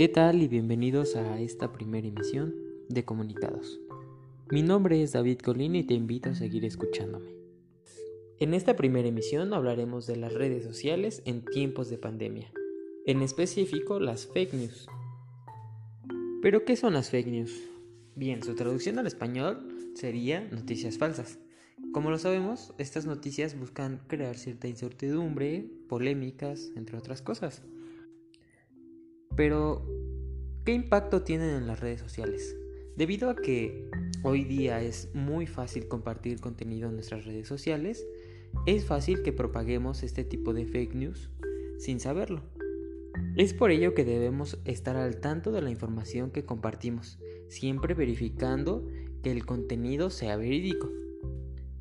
¿Qué tal y bienvenidos a esta primera emisión de Comunicados? Mi nombre es David Colín y te invito a seguir escuchándome. En esta primera emisión hablaremos de las redes sociales en tiempos de pandemia, en específico las fake news. ¿Pero qué son las fake news? Bien, su traducción al español sería noticias falsas. Como lo sabemos, estas noticias buscan crear cierta incertidumbre, polémicas, entre otras cosas. Pero, ¿qué impacto tienen en las redes sociales? Debido a que hoy día es muy fácil compartir contenido en nuestras redes sociales, es fácil que propaguemos este tipo de fake news sin saberlo. Es por ello que debemos estar al tanto de la información que compartimos, siempre verificando que el contenido sea verídico.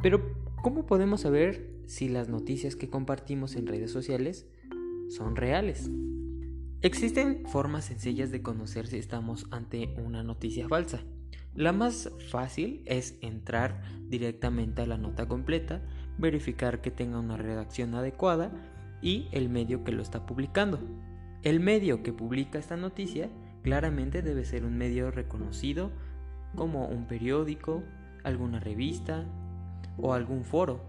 Pero, ¿cómo podemos saber si las noticias que compartimos en redes sociales son reales? Existen formas sencillas de conocer si estamos ante una noticia falsa. La más fácil es entrar directamente a la nota completa, verificar que tenga una redacción adecuada y el medio que lo está publicando. El medio que publica esta noticia claramente debe ser un medio reconocido como un periódico, alguna revista o algún foro.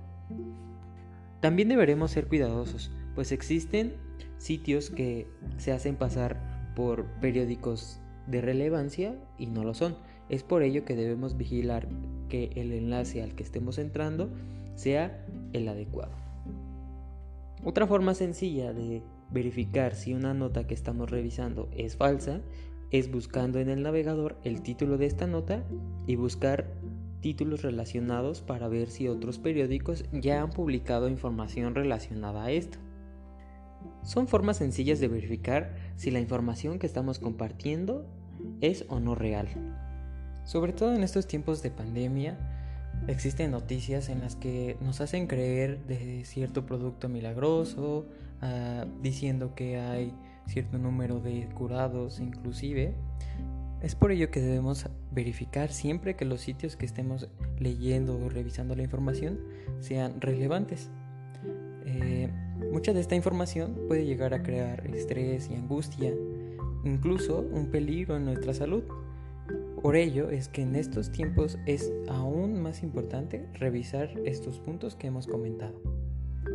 También deberemos ser cuidadosos, pues existen sitios que se hacen pasar por periódicos de relevancia y no lo son. Es por ello que debemos vigilar que el enlace al que estemos entrando sea el adecuado. Otra forma sencilla de verificar si una nota que estamos revisando es falsa es buscando en el navegador el título de esta nota y buscar títulos relacionados para ver si otros periódicos ya han publicado información relacionada a esto. Son formas sencillas de verificar si la información que estamos compartiendo es o no real. Sobre todo en estos tiempos de pandemia, existen noticias en las que nos hacen creer de cierto producto milagroso, ah, diciendo que hay cierto número de curados inclusive. Es por ello que debemos verificar siempre que los sitios que estemos leyendo o revisando la información sean relevantes. Mucha de esta información puede llegar a crear estrés y angustia, incluso un peligro en nuestra salud. Por ello es que en estos tiempos es aún más importante revisar estos puntos que hemos comentado.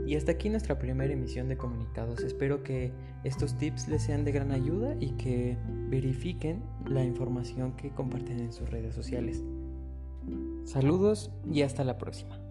Y hasta aquí nuestra primera emisión de comunicados. Espero que estos tips les sean de gran ayuda y que verifiquen la información que comparten en sus redes sociales. Saludos y hasta la próxima.